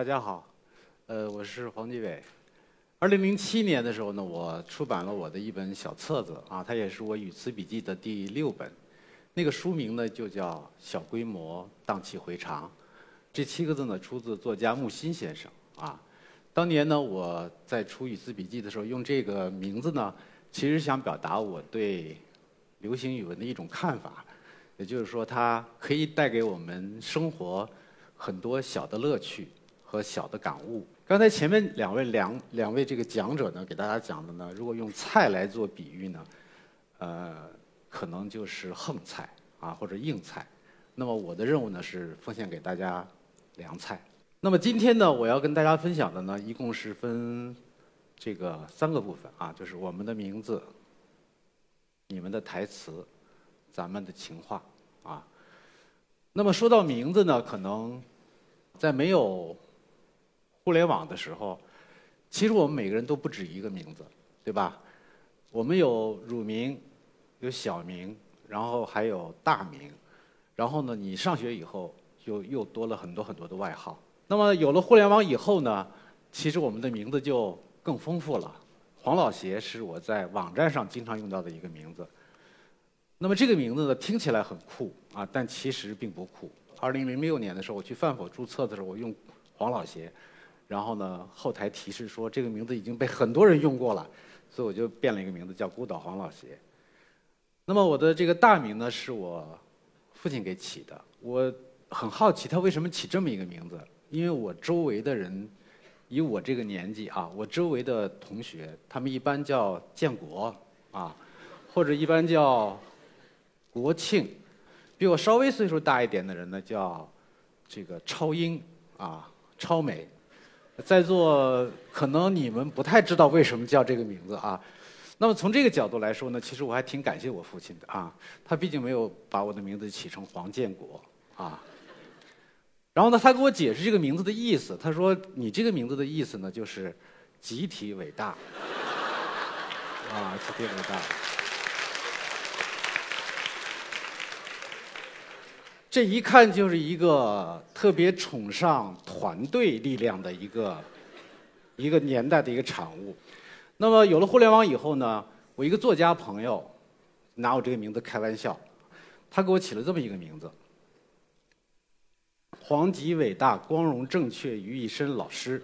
大家好，呃，我是黄继伟。二零零七年的时候呢，我出版了我的一本小册子啊，它也是我语词笔记的第六本。那个书名呢就叫《小规模荡气回肠》，这七个字呢出自作家木心先生啊。当年呢我在出语词笔记的时候，用这个名字呢，其实想表达我对流行语文的一种看法，也就是说，它可以带给我们生活很多小的乐趣和小的感悟。刚才前面两位两两位这个讲者呢，给大家讲的呢，如果用菜来做比喻呢，呃，可能就是横菜啊或者硬菜。那么我的任务呢是奉献给大家凉菜。那么今天呢，我要跟大家分享的呢，一共是分这个三个部分啊，就是我们的名字、你们的台词、咱们的情话啊。那么说到名字呢，可能在没有互联网的时候，其实我们每个人都不止一个名字，对吧？我们有乳名，有小名，然后还有大名，然后呢，你上学以后就又多了很多很多的外号。那么有了互联网以后呢，其实我们的名字就更丰富了。黄老邪是我在网站上经常用到的一个名字。那么这个名字呢，听起来很酷啊，但其实并不酷。二零零六年的时候，我去饭否注册的时候，我用黄老邪，然后呢，后台提示说这个名字已经被很多人用过了，所以我就变了一个名字叫孤岛黄老邪。那么我的这个大名呢，是我父亲给起的。我很好奇他为什么起这么一个名字。因为我周围的人，以我这个年纪啊，我周围的同学，他们一般叫建国啊，或者一般叫国庆，比我稍微岁数大一点的人呢，叫这个超英啊，超美。在座可能你们不太知道为什么叫这个名字啊。那么从这个角度来说呢，其实我还挺感谢我父亲的啊，他毕竟没有把我的名字起成黄建国啊。然后呢，他给我解释这个名字的意思。他说：“你这个名字的意思呢，就是集体伟大。”啊，集体伟大。这一看就是一个特别崇尚团队力量的一个一个年代的一个产物。那么有了互联网以后呢，我一个作家朋友拿我这个名字开玩笑，他给我起了这么一个名字。黄极伟大、光荣正确于一身老师，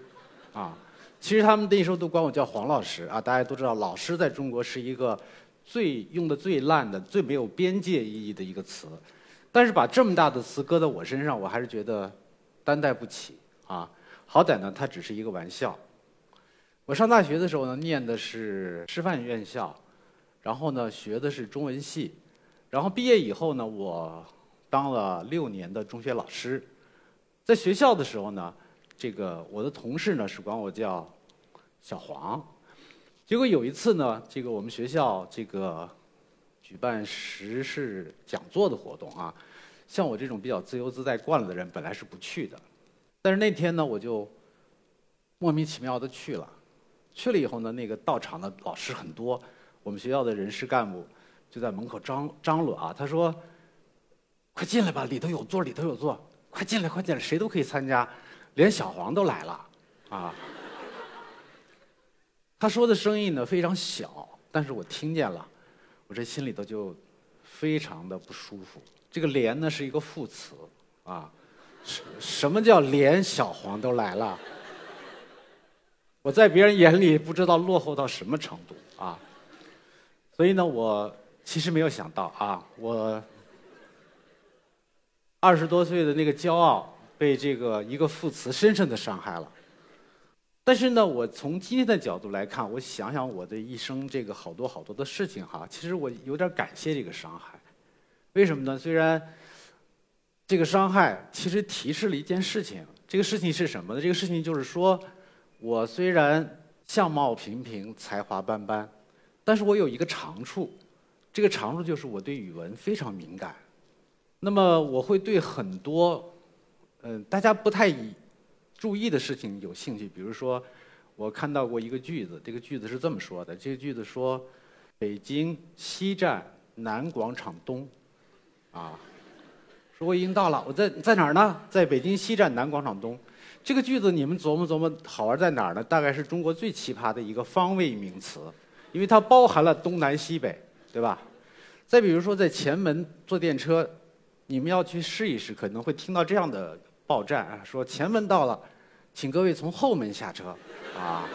啊，其实他们那时候都管我叫黄老师啊。大家都知道，老师在中国是一个最用的最烂的、最没有边界意义的一个词。但是把这么大的词搁在我身上，我还是觉得担待不起啊。好歹呢，它只是一个玩笑。我上大学的时候呢，念的是师范院校，然后呢，学的是中文系，然后毕业以后呢，我当了六年的中学老师。在学校的时候呢，这个我的同事呢是管我叫小黄。结果有一次呢，这个我们学校这个举办时事讲座的活动啊，像我这种比较自由自在惯了的人，本来是不去的。但是那天呢，我就莫名其妙的去了。去了以后呢，那个到场的老师很多，我们学校的人事干部就在门口张张罗啊，他说：“快进来吧，里头有座，里头有座。”快进来，快进来，谁都可以参加，连小黄都来了，啊！他说的声音呢非常小，但是我听见了，我这心里头就非常的不舒服。这个“连”呢是一个副词，啊，什什么叫连小黄都来了？我在别人眼里不知道落后到什么程度啊！所以呢，我其实没有想到啊，我。二十多岁的那个骄傲被这个一个副词深深的伤害了。但是呢，我从今天的角度来看，我想想我的一生这个好多好多的事情哈，其实我有点感谢这个伤害。为什么呢？虽然这个伤害其实提示了一件事情，这个事情是什么呢？这个事情就是说，我虽然相貌平平、才华斑斑，但是我有一个长处，这个长处就是我对语文非常敏感。那么我会对很多，嗯，大家不太注意的事情有兴趣。比如说，我看到过一个句子，这个句子是这么说的：这个句子说，北京西站南广场东，啊，说我已经到了，我在在哪儿呢？在北京西站南广场东。这个句子你们琢磨琢磨，好玩在哪儿呢？大概是中国最奇葩的一个方位名词，因为它包含了东南西北，对吧？再比如说，在前门坐电车，你们要去试一试，可能会听到这样的报站啊，说前门到了，请各位从后门下车，啊。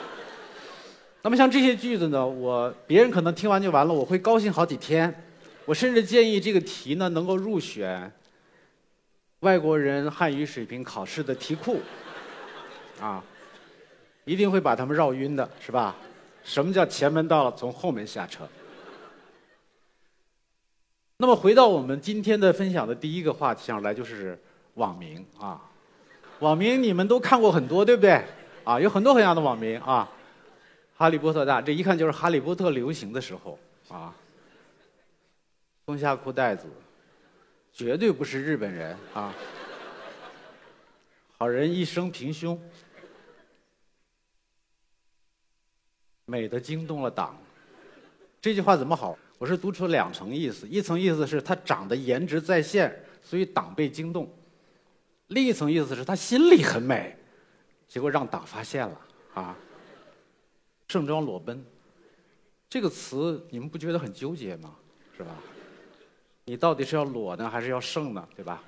那么像这些句子呢，我别人可能听完就完了，我会高兴好几天。我甚至建议这个题呢能够入选外国人汉语水平考试的题库。啊，一定会把他们绕晕的，是吧？什么叫前门到了，从后门下车？那么回到我们今天的分享的第一个话题上来，就是网名啊。网名你们都看过很多，对不对？啊，有很多很多的网名啊。哈利波特大，这一看就是哈利波特流行的时候啊。松下裤带子，绝对不是日本人啊。好人一生平胸。美的惊动了党，这句话怎么好？我是读出两层意思，一层意思是他长得颜值在线，所以党被惊动；另一层意思是他心里很美，结果让党发现了啊。盛装裸奔，这个词你们不觉得很纠结吗？是吧？你到底是要裸呢，还是要盛呢？对吧？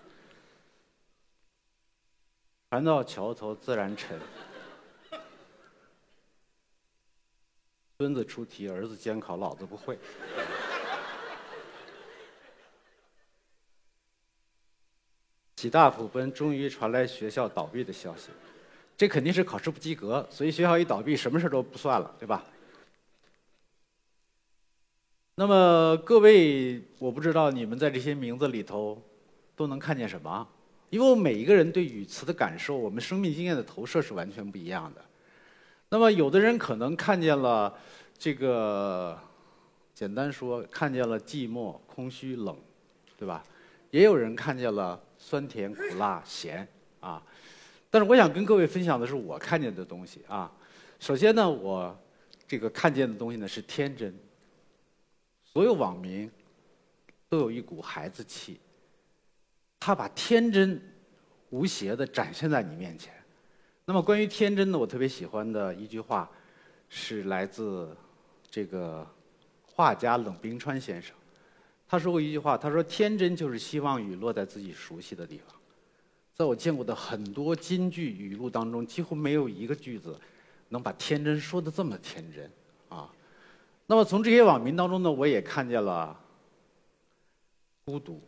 船到桥头自然沉。孙子出题，儿子监考，老子不会。喜大普奔，终于传来学校倒闭的消息，这肯定是考试不及格，所以学校一倒闭，什么事都不算了，对吧？那么各位，我不知道你们在这些名字里头都能看见什么，因为我每一个人对语词的感受，我们生命经验的投射是完全不一样的。那么，有的人可能看见了这个，简单说，看见了寂寞、空虚、冷，对吧？也有人看见了酸甜苦辣咸啊。但是，我想跟各位分享的是我看见的东西啊。首先呢，我这个看见的东西呢是天真。所有网民都有一股孩子气，他把天真无邪的展现在你面前。那么关于天真呢，我特别喜欢的一句话，是来自这个画家冷冰川先生。他说过一句话，他说：“天真就是希望雨落在自己熟悉的地方。”在我见过的很多金句语录当中，几乎没有一个句子能把天真说的这么天真啊。那么从这些网民当中呢，我也看见了孤独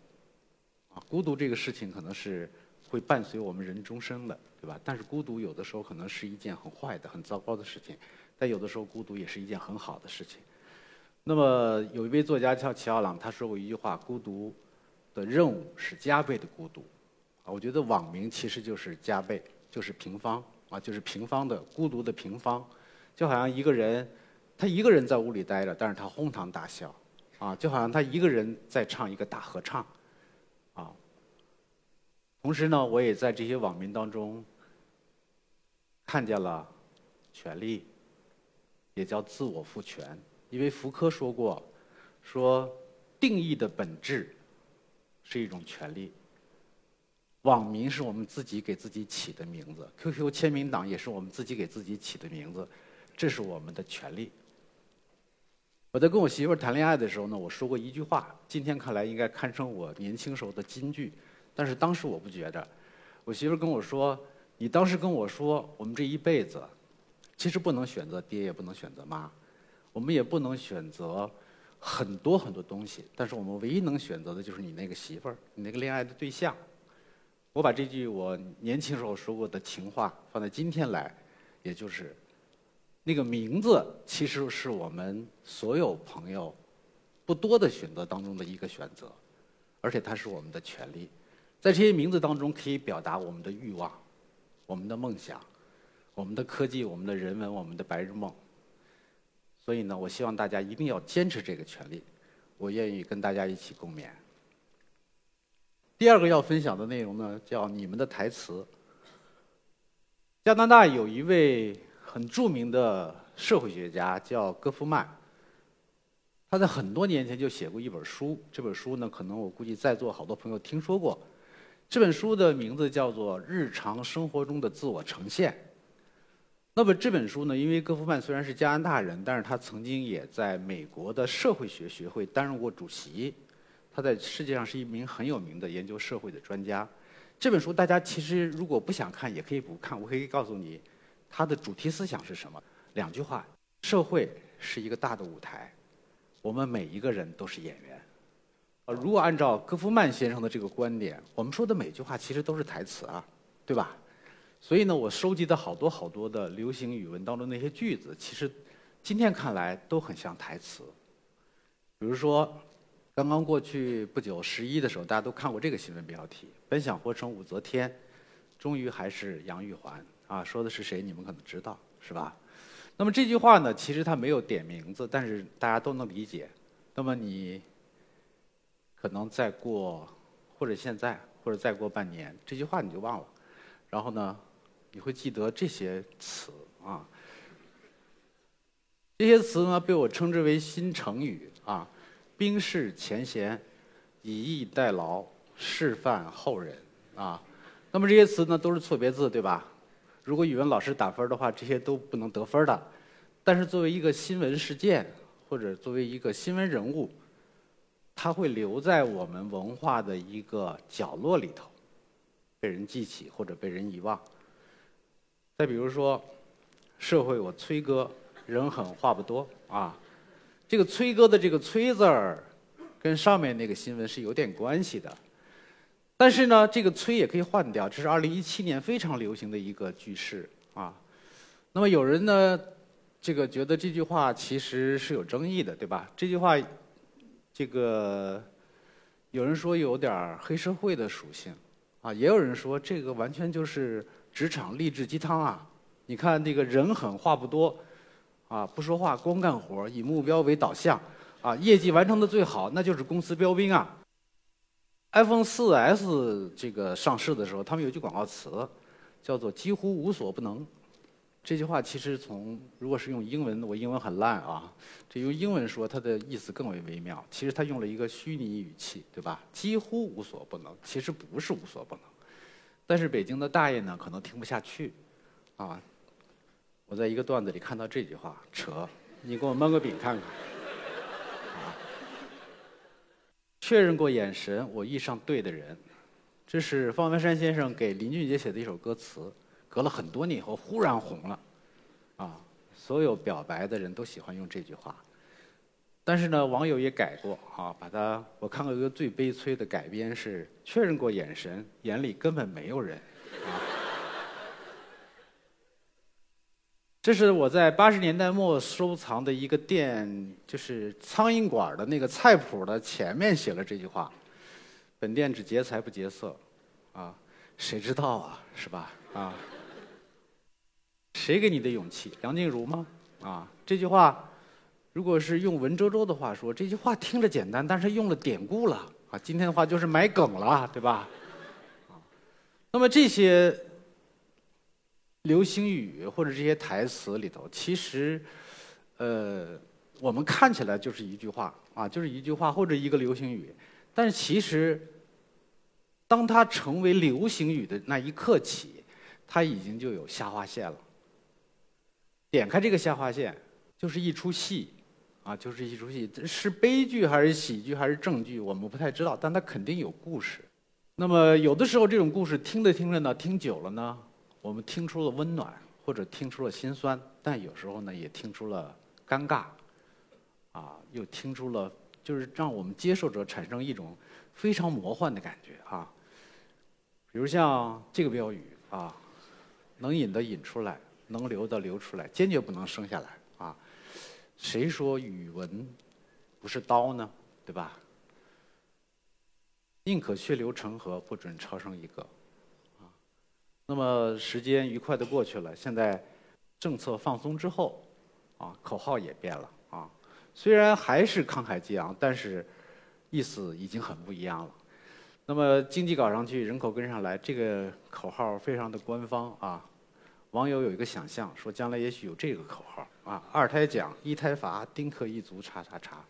啊，孤独这个事情可能是。会伴随我们人终生的，对吧？但是孤独有的时候可能是一件很坏的、很糟糕的事情，但有的时候孤独也是一件很好的事情。那么有一位作家叫齐奥朗，他说过一句话：“孤独的任务是加倍的孤独。”啊，我觉得网名其实就是加倍，就是平方啊，就是平方的孤独的平方，就好像一个人，他一个人在屋里待着，但是他哄堂大笑，啊，就好像他一个人在唱一个大合唱。啊同时呢，我也在这些网民当中看见了权利，也叫自我赋权。因为福柯说过，说定义的本质是一种权利。网民是我们自己给自己起的名字，QQ 签名档也是我们自己给自己起的名字，这是我们的权利。我在跟我媳妇谈恋爱的时候呢，我说过一句话，今天看来应该堪称我年轻时候的金句。但是当时我不觉着，我媳妇跟我说：“你当时跟我说，我们这一辈子，其实不能选择爹，也不能选择妈，我们也不能选择很多很多东西。但是我们唯一能选择的就是你那个媳妇儿，你那个恋爱的对象。”我把这句我年轻时候说过的情话放在今天来，也就是那个名字，其实是我们所有朋友不多的选择当中的一个选择，而且它是我们的权利。在这些名字当中，可以表达我们的欲望、我们的梦想、我们的科技、我们的人文、我们的白日梦。所以呢，我希望大家一定要坚持这个权利。我愿意跟大家一起共勉。第二个要分享的内容呢，叫你们的台词。加拿大有一位很著名的社会学家叫戈夫曼，他在很多年前就写过一本书。这本书呢，可能我估计在座好多朋友听说过。这本书的名字叫做《日常生活中的自我呈现》。那么这本书呢，因为戈夫曼虽然是加拿大人，但是他曾经也在美国的社会学学会担任过主席，他在世界上是一名很有名的研究社会的专家。这本书大家其实如果不想看也可以不看，我可以告诉你，它的主题思想是什么？两句话：社会是一个大的舞台，我们每一个人都是演员。呃，如果按照戈夫曼先生的这个观点，我们说的每句话其实都是台词啊，对吧？所以呢，我收集的好多好多的流行语文当中那些句子，其实今天看来都很像台词。比如说，刚刚过去不久十一的时候，大家都看过这个新闻标题：“本想活成武则天，终于还是杨玉环。”啊，说的是谁？你们可能知道，是吧？那么这句话呢，其实它没有点名字，但是大家都能理解。那么你可能再过，或者现在，或者再过半年，这句话你就忘了。然后呢？你会记得这些词啊？这些词呢，被我称之为新成语啊，冰释前嫌，以逸待劳，示范后人啊。那么这些词呢，都是错别字，对吧？如果语文老师打分的话，这些都不能得分的。但是作为一个新闻事件，或者作为一个新闻人物，他会留在我们文化的一个角落里头，被人记起或者被人遗忘。再比如说，社会我崔哥人狠话不多啊，这个崔哥的这个崔字儿，跟上面那个新闻是有点关系的。但是呢，这个崔也可以换掉，这是二零一七年非常流行的一个句式啊。那么有人呢，这个觉得这句话其实是有争议的，对吧？这句话，这个有人说有点黑社会的属性啊，也有人说这个完全就是。职场励志鸡汤啊！你看那个人狠话不多，啊不说话光干活，以目标为导向，啊业绩完成的最好，那就是公司标兵啊。iPhone 4S 这个上市的时候，他们有句广告词，叫做“几乎无所不能”。这句话其实从如果是用英文，我英文很烂啊，这用英文说它的意思更为微妙。其实它用了一个虚拟语气，对吧？几乎无所不能，其实不是无所不能。但是北京的大爷呢，可能听不下去，啊！我在一个段子里看到这句话，扯！你给我焖个饼看看。确认过眼神，我遇上对的人。这是方文山先生给林俊杰写的一首歌词，隔了很多年以后忽然红了，啊！所有表白的人都喜欢用这句话。但是呢，网友也改过啊，把它我看过一个最悲催的改编是确认过眼神，眼里根本没有人。啊，这是我在八十年代末收藏的一个店，就是苍蝇馆的那个菜谱的前面写了这句话：本店只劫财不劫色。啊，谁知道啊，是吧？啊，谁给你的勇气？梁静茹吗？啊，这句话。如果是用文绉绉的话说，这句话听着简单，但是用了典故了啊！今天的话就是埋梗了，对吧？啊，那么这些流行语或者这些台词里头，其实，呃，我们看起来就是一句话啊，就是一句话或者一个流行语，但是其实，当它成为流行语的那一刻起，它已经就有下划线了。点开这个下划线，就是一出戏。啊，就是一出戏，是悲剧还是喜剧还是正剧，我们不太知道，但它肯定有故事。那么有的时候这种故事听着听着呢，听久了呢，我们听出了温暖，或者听出了心酸，但有时候呢也听出了尴尬，啊，又听出了就是让我们接受者产生一种非常魔幻的感觉啊。比如像这个标语啊，能引的引出来，能留的留出来，坚决不能生下来。谁说语文不是刀呢？对吧？宁可血流成河，不准超生一个。啊，那么时间愉快的过去了，现在政策放松之后，啊，口号也变了啊。虽然还是慷慨激昂，但是意思已经很不一样了。那么经济搞上去，人口跟上来，这个口号非常的官方啊。网友有一个想象，说将来也许有这个口号啊：二胎奖、一胎罚、丁克一族，叉叉叉。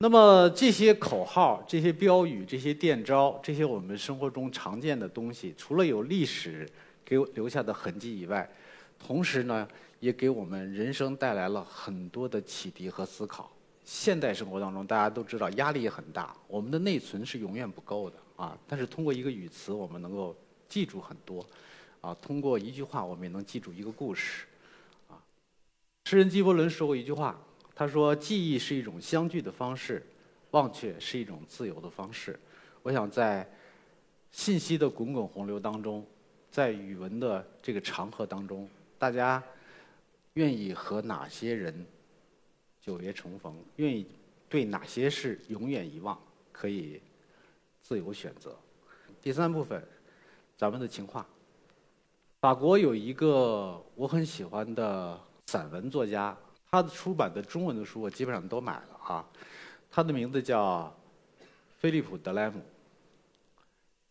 那么这些口号、这些标语、这些电招、这些我们生活中常见的东西，除了有历史给我留下的痕迹以外，同时呢，也给我们人生带来了很多的启迪和思考。现代生活当中，大家都知道压力也很大，我们的内存是永远不够的啊。但是通过一个语词，我们能够记住很多啊。通过一句话，我们也能记住一个故事啊。诗人纪伯伦说过一句话。他说：“记忆是一种相聚的方式，忘却是一种自由的方式。”我想在信息的滚滚洪流当中，在语文的这个长河当中，大家愿意和哪些人久别重逢？愿意对哪些事永远遗忘？可以自由选择。第三部分，咱们的情话。法国有一个我很喜欢的散文作家。他的出版的中文的书我基本上都买了啊，他的名字叫菲利普·德莱姆。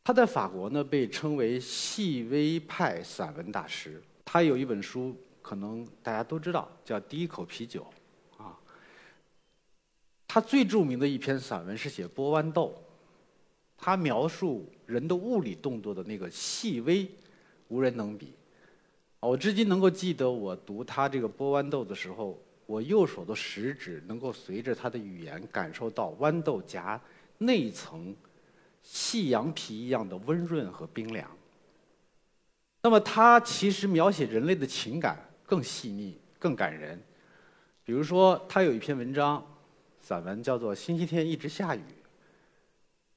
他在法国呢被称为细微派散文大师。他有一本书，可能大家都知道，叫《第一口啤酒》啊。他最著名的一篇散文是写波豌豆，他描述人的物理动作的那个细微，无人能比。我至今能够记得我读他这个波豌豆的时候。我右手的食指能够随着他的语言感受到豌豆荚内层细羊皮一样的温润和冰凉。那么，他其实描写人类的情感更细腻、更感人。比如说，他有一篇文章，散文叫做《星期天一直下雨》。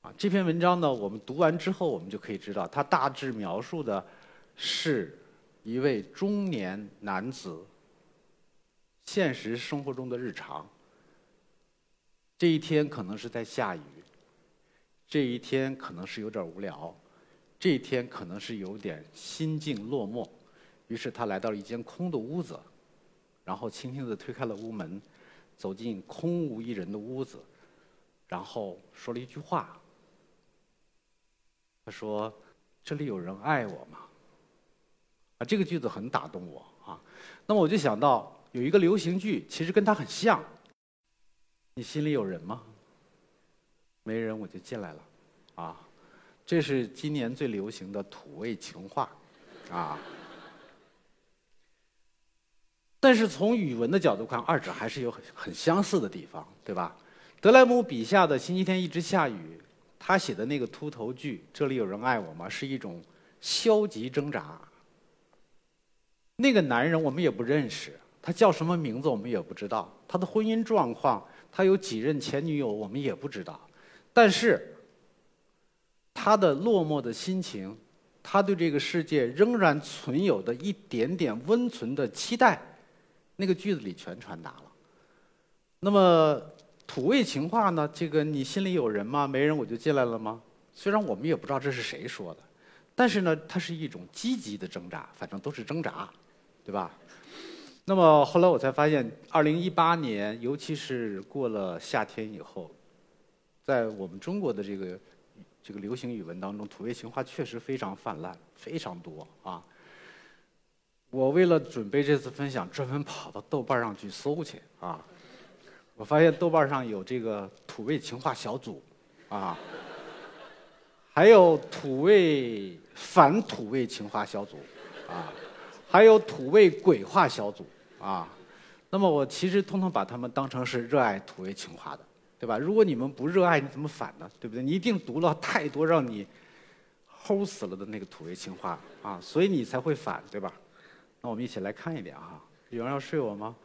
啊，这篇文章呢，我们读完之后，我们就可以知道，他大致描述的是一位中年男子。现实生活中的日常，这一天可能是在下雨，这一天可能是有点无聊，这一天可能是有点心境落寞，于是他来到了一间空的屋子，然后轻轻地推开了屋门，走进空无一人的屋子，然后说了一句话。他说：“这里有人爱我吗？”啊，这个句子很打动我啊。那么我就想到。有一个流行剧，其实跟它很像。你心里有人吗？没人，我就进来了。啊，这是今年最流行的土味情话，啊。但是从语文的角度看，二者还是有很很相似的地方，对吧？德莱姆笔下的星期天一直下雨，他写的那个秃头句“这里有人爱我吗”是一种消极挣扎。那个男人我们也不认识。他叫什么名字我们也不知道，他的婚姻状况，他有几任前女友我们也不知道，但是他的落寞的心情，他对这个世界仍然存有的一点点温存的期待，那个句子里全传达了。那么土味情话呢？这个你心里有人吗？没人我就进来了吗？虽然我们也不知道这是谁说的，但是呢，它是一种积极的挣扎，反正都是挣扎，对吧？那么后来我才发现，二零一八年，尤其是过了夏天以后，在我们中国的这个这个流行语文当中，土味情话确实非常泛滥，非常多啊。我为了准备这次分享，专门跑到豆瓣上去搜去啊。我发现豆瓣上有这个土味情话小组啊，还有土味反土味情话小组啊，还有土味鬼话小组。啊，那么我其实通通把他们当成是热爱土味情话的，对吧？如果你们不热爱，你怎么反呢？对不对？你一定读了太多让你齁死了的那个土味情话啊，所以你才会反，对吧？那我们一起来看一点啊。有人要睡我吗？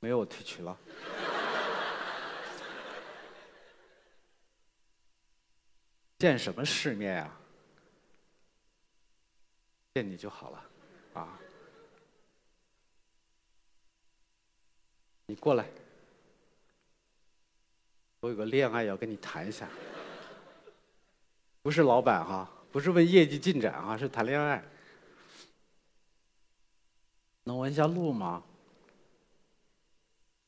没有，我退群了。见什么世面呀？见你就好了，啊。你过来，我有个恋爱要跟你谈一下，不是老板哈，不是问业绩进展啊，是谈恋爱。能问一下路吗？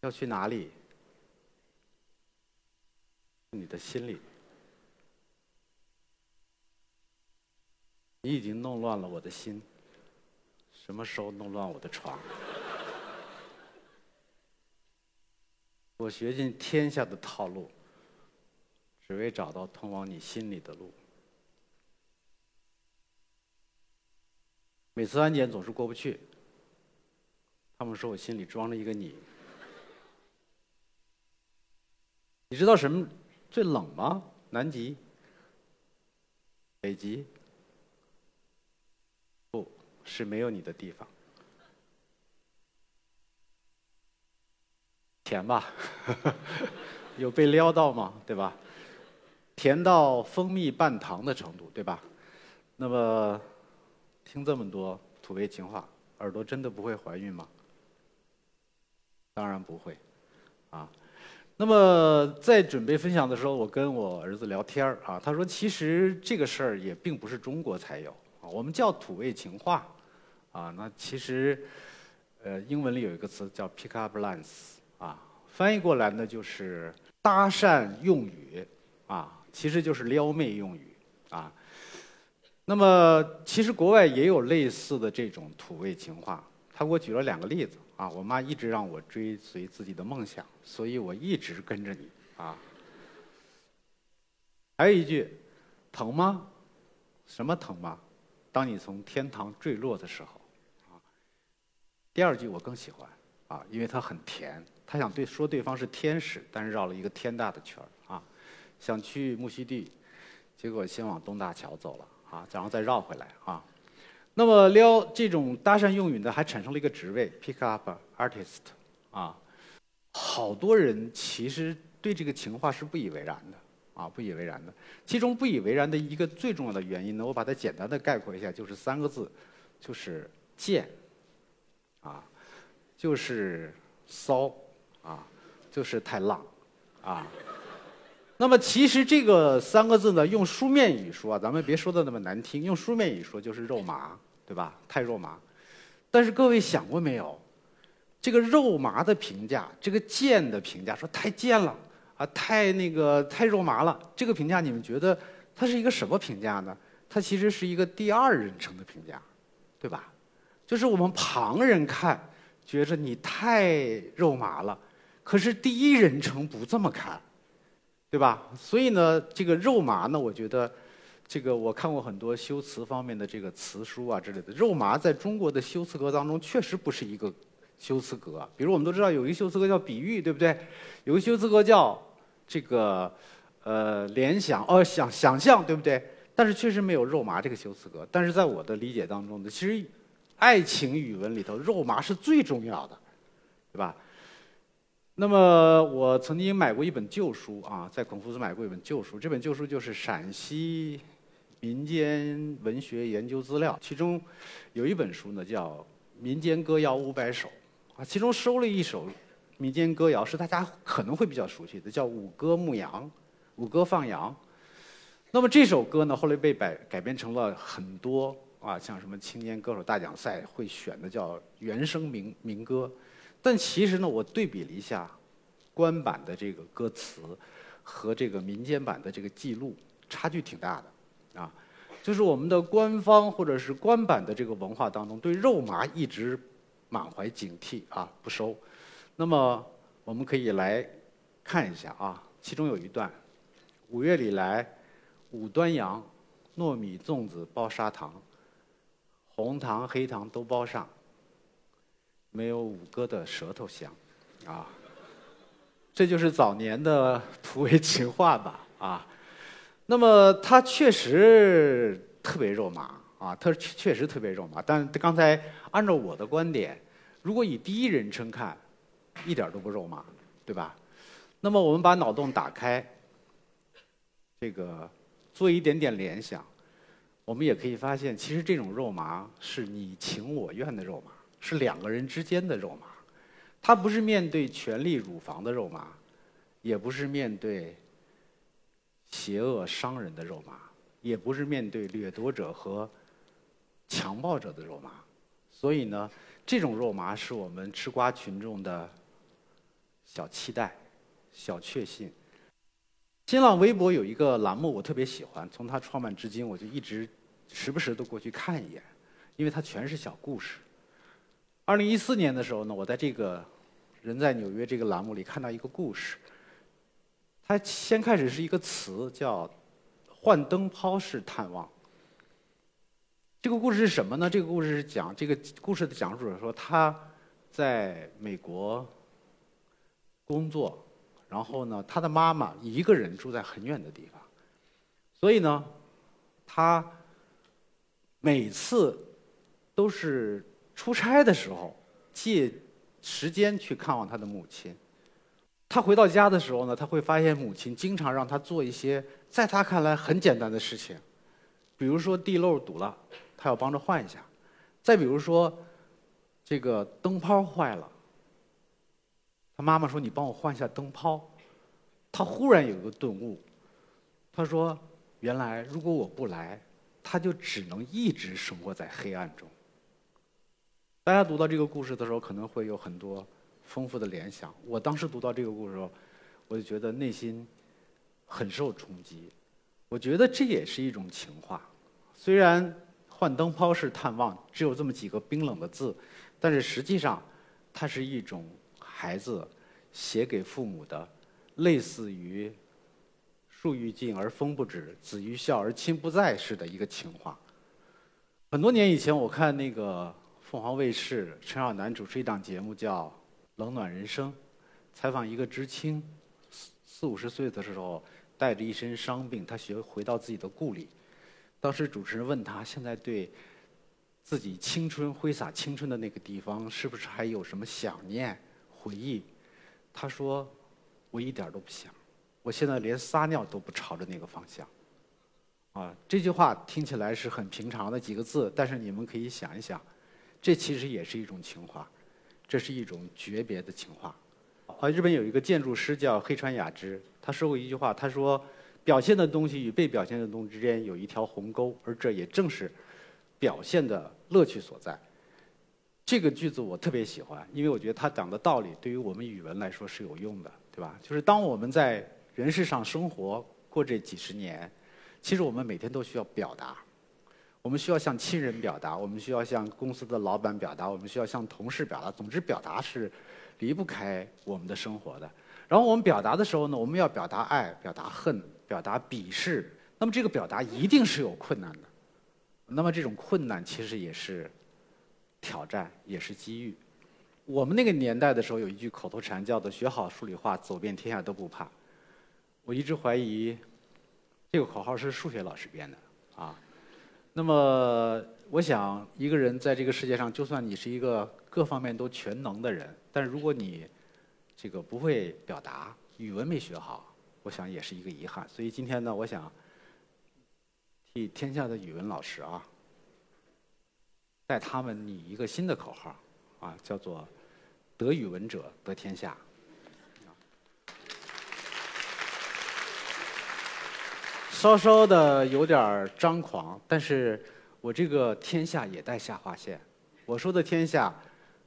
要去哪里？你的心里，你已经弄乱了我的心，什么时候弄乱我的床？我学尽天下的套路，只为找到通往你心里的路。每次安检总是过不去，他们说我心里装着一个你。你知道什么最冷吗？南极、北极，是没有你的地方。甜吧，有被撩到吗？对吧？甜到蜂蜜半糖的程度，对吧？那么听这么多土味情话，耳朵真的不会怀孕吗？当然不会，啊。那么在准备分享的时候，我跟我儿子聊天儿啊，他说其实这个事儿也并不是中国才有我们叫土味情话，啊，那其实呃英文里有一个词叫 pick up lines 啊，翻译过来呢就是搭讪用语啊，其实就是撩妹用语啊。那么其实国外也有类似的这种土味情话，他给我举了两个例子。啊，我妈一直让我追随自己的梦想，所以我一直跟着你啊。还有一句，疼吗？什么疼吗？当你从天堂坠落的时候，啊。第二句我更喜欢，啊，因为它很甜。他想对说对方是天使，但是绕了一个天大的圈儿啊。想去木樨地，结果先往东大桥走了啊，然后再绕回来啊。那么撩这种搭讪用语呢，还产生了一个职位，pick up artist，啊，好多人其实对这个情话是不以为然的，啊，不以为然的。其中不以为然的一个最重要的原因呢，我把它简单的概括一下，就是三个字，就是贱，啊，就是骚，啊，就是太浪，啊。那么其实这个三个字呢，用书面语说，啊咱们别说的那么难听，用书面语说就是肉麻。对吧？太肉麻，但是各位想过没有？这个肉麻的评价，这个贱的评价，说太贱了啊，太那个太肉麻了。这个评价你们觉得它是一个什么评价呢？它其实是一个第二人称的评价，对吧？就是我们旁人看觉着你太肉麻了，可是第一人称不这么看，对吧？所以呢，这个肉麻呢，我觉得。这个我看过很多修辞方面的这个词书啊之类的，肉麻在中国的修辞格当中确实不是一个修辞格。比如我们都知道有一个修辞格叫比喻，对不对？有个修辞格叫这个呃联想，哦想想象，对不对？但是确实没有肉麻这个修辞格。但是在我的理解当中呢，其实爱情语文里头肉麻是最重要的，对吧？那么我曾经买过一本旧书啊，在孔夫子买过一本旧书，这本旧书就是陕西。民间文学研究资料，其中有一本书呢，叫《民间歌谣五百首》啊，其中收了一首民间歌谣，是大家可能会比较熟悉的，叫《五歌牧羊》，五歌放羊。那么这首歌呢，后来被改改编成了很多啊，像什么青年歌手大奖赛会选的叫原声民民歌。但其实呢，我对比了一下官版的这个歌词和这个民间版的这个记录，差距挺大的。啊，就是我们的官方或者是官版的这个文化当中，对肉麻一直满怀警惕啊，不收。那么我们可以来看一下啊，其中有一段：五月里来，五端阳，糯米粽子包砂糖，红糖黑糖都包上，没有五哥的舌头香，啊，这就是早年的土味情话吧，啊。那么它确实特别肉麻啊，它确实特别肉麻。但刚才按照我的观点，如果以第一人称看，一点都不肉麻，对吧？那么我们把脑洞打开，这个做一点点联想，我们也可以发现，其实这种肉麻是你情我愿的肉麻，是两个人之间的肉麻，它不是面对权力乳房的肉麻，也不是面对。邪恶商人的肉麻，也不是面对掠夺者和强暴者的肉麻，所以呢，这种肉麻是我们吃瓜群众的小期待、小确幸。新浪微博有一个栏目，我特别喜欢，从它创办至今，我就一直时不时的过去看一眼，因为它全是小故事。二零一四年的时候呢，我在这个人在纽约》这个栏目里看到一个故事。它先开始是一个词叫“幻灯泡式探望”。这个故事是什么呢？这个故事是讲这个故事的讲述者说他在美国工作，然后呢，他的妈妈一个人住在很远的地方，所以呢，他每次都是出差的时候借时间去看望他的母亲。他回到家的时候呢，他会发现母亲经常让他做一些在他看来很简单的事情，比如说地漏堵了。他要帮着换一下，再比如说，这个灯泡坏了，他妈妈说：“你帮我换一下灯泡。”他忽然有一个顿悟，他说：“原来如果我不来，他就只能一直生活在黑暗中。”大家读到这个故事的时候，可能会有很多丰富的联想。我当时读到这个故事的时候，我就觉得内心很受冲击。我觉得这也是一种情话，虽然。换灯泡是探望，只有这么几个冰冷的字，但是实际上，它是一种孩子写给父母的，类似于“树欲静而风不止，子欲孝而亲不在”似的一个情话。很多年以前，我看那个凤凰卫视陈晓南主持一档节目叫《冷暖人生》，采访一个知青，四四五十岁的时候带着一身伤病，他学回到自己的故里。当时主持人问他：“现在对自己青春挥洒青春的那个地方，是不是还有什么想念、回忆？”他说：“我一点都不想，我现在连撒尿都不朝着那个方向。”啊，这句话听起来是很平常的几个字，但是你们可以想一想，这其实也是一种情话，这是一种诀别的情话。啊，日本有一个建筑师叫黑川雅之，他说过一句话，他说。表现的东西与被表现的东西之间有一条鸿沟，而这也正是表现的乐趣所在。这个句子我特别喜欢，因为我觉得他讲的道理对于我们语文来说是有用的，对吧？就是当我们在人世上生活过这几十年，其实我们每天都需要表达，我们需要向亲人表达，我们需要向公司的老板表达，我们需要向同事表达。总之，表达是离不开我们的生活的。然后我们表达的时候呢，我们要表达爱，表达恨。表达鄙视，那么这个表达一定是有困难的。那么这种困难其实也是挑战，也是机遇。我们那个年代的时候有一句口头禅叫做“学好数理化，走遍天下都不怕”。我一直怀疑这个口号是数学老师编的啊。那么我想，一个人在这个世界上，就算你是一个各方面都全能的人，但如果你这个不会表达，语文没学好。我想也是一个遗憾，所以今天呢，我想替天下的语文老师啊，带他们拟一个新的口号，啊，叫做“得语文者得天下”。稍稍的有点张狂，但是我这个“天下”也带下划线。我说的“天下”，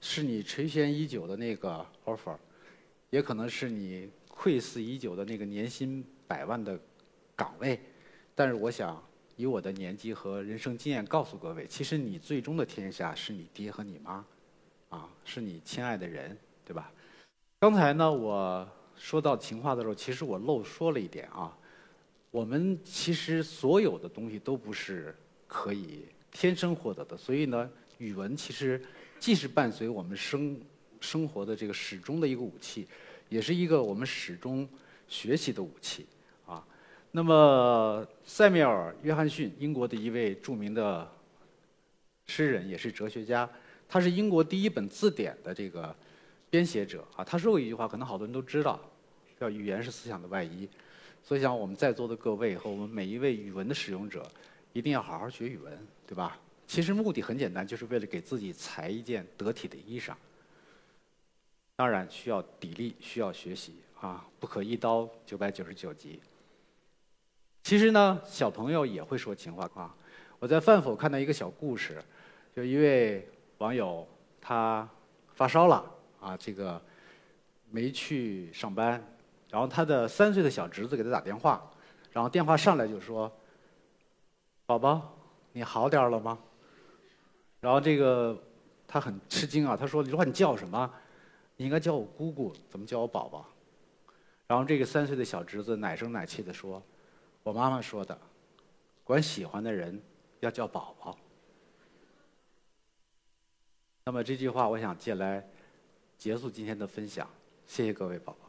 是你垂涎已久的那个 offer，也可能是你。窥伺已久的那个年薪百万的岗位，但是我想以我的年纪和人生经验告诉各位，其实你最终的天下是你爹和你妈，啊，是你亲爱的人，对吧？刚才呢，我说到情话的时候，其实我漏说了一点啊。我们其实所有的东西都不是可以天生获得的，所以呢，语文其实既是伴随我们生生活的这个始终的一个武器。也是一个我们始终学习的武器。那么，塞缪尔·约翰逊，英国的一位著名的诗人，也是哲学家，他是英国第一本字典的这个编写者啊。他说过一句话，可能好多人都知道，叫“语言是思想的外衣”。所以，想我们在座的各位和我们每一位语文的使用者，一定要好好学语文，对吧？其实目的很简单，就是为了给自己裁一件得体的衣裳。当然需要砥砺，需要学习啊！不可一刀九百九十九级。其实呢，小朋友也会说情话啊。我在饭否看到一个小故事，就一位网友他发烧了啊，这个没去上班，然后他的三岁的小侄子给他打电话，然后电话上来就说：“宝宝，你好点了吗？”然后这个他很吃惊啊，他说：“你说你叫什么？”你应该叫我姑姑，怎么叫我宝宝？”然后这个三岁的小侄子奶声奶气的说：“我妈妈说的，管喜欢的人要叫宝宝。”那么这句话，我想借来结束今天的分享。谢谢各位宝宝。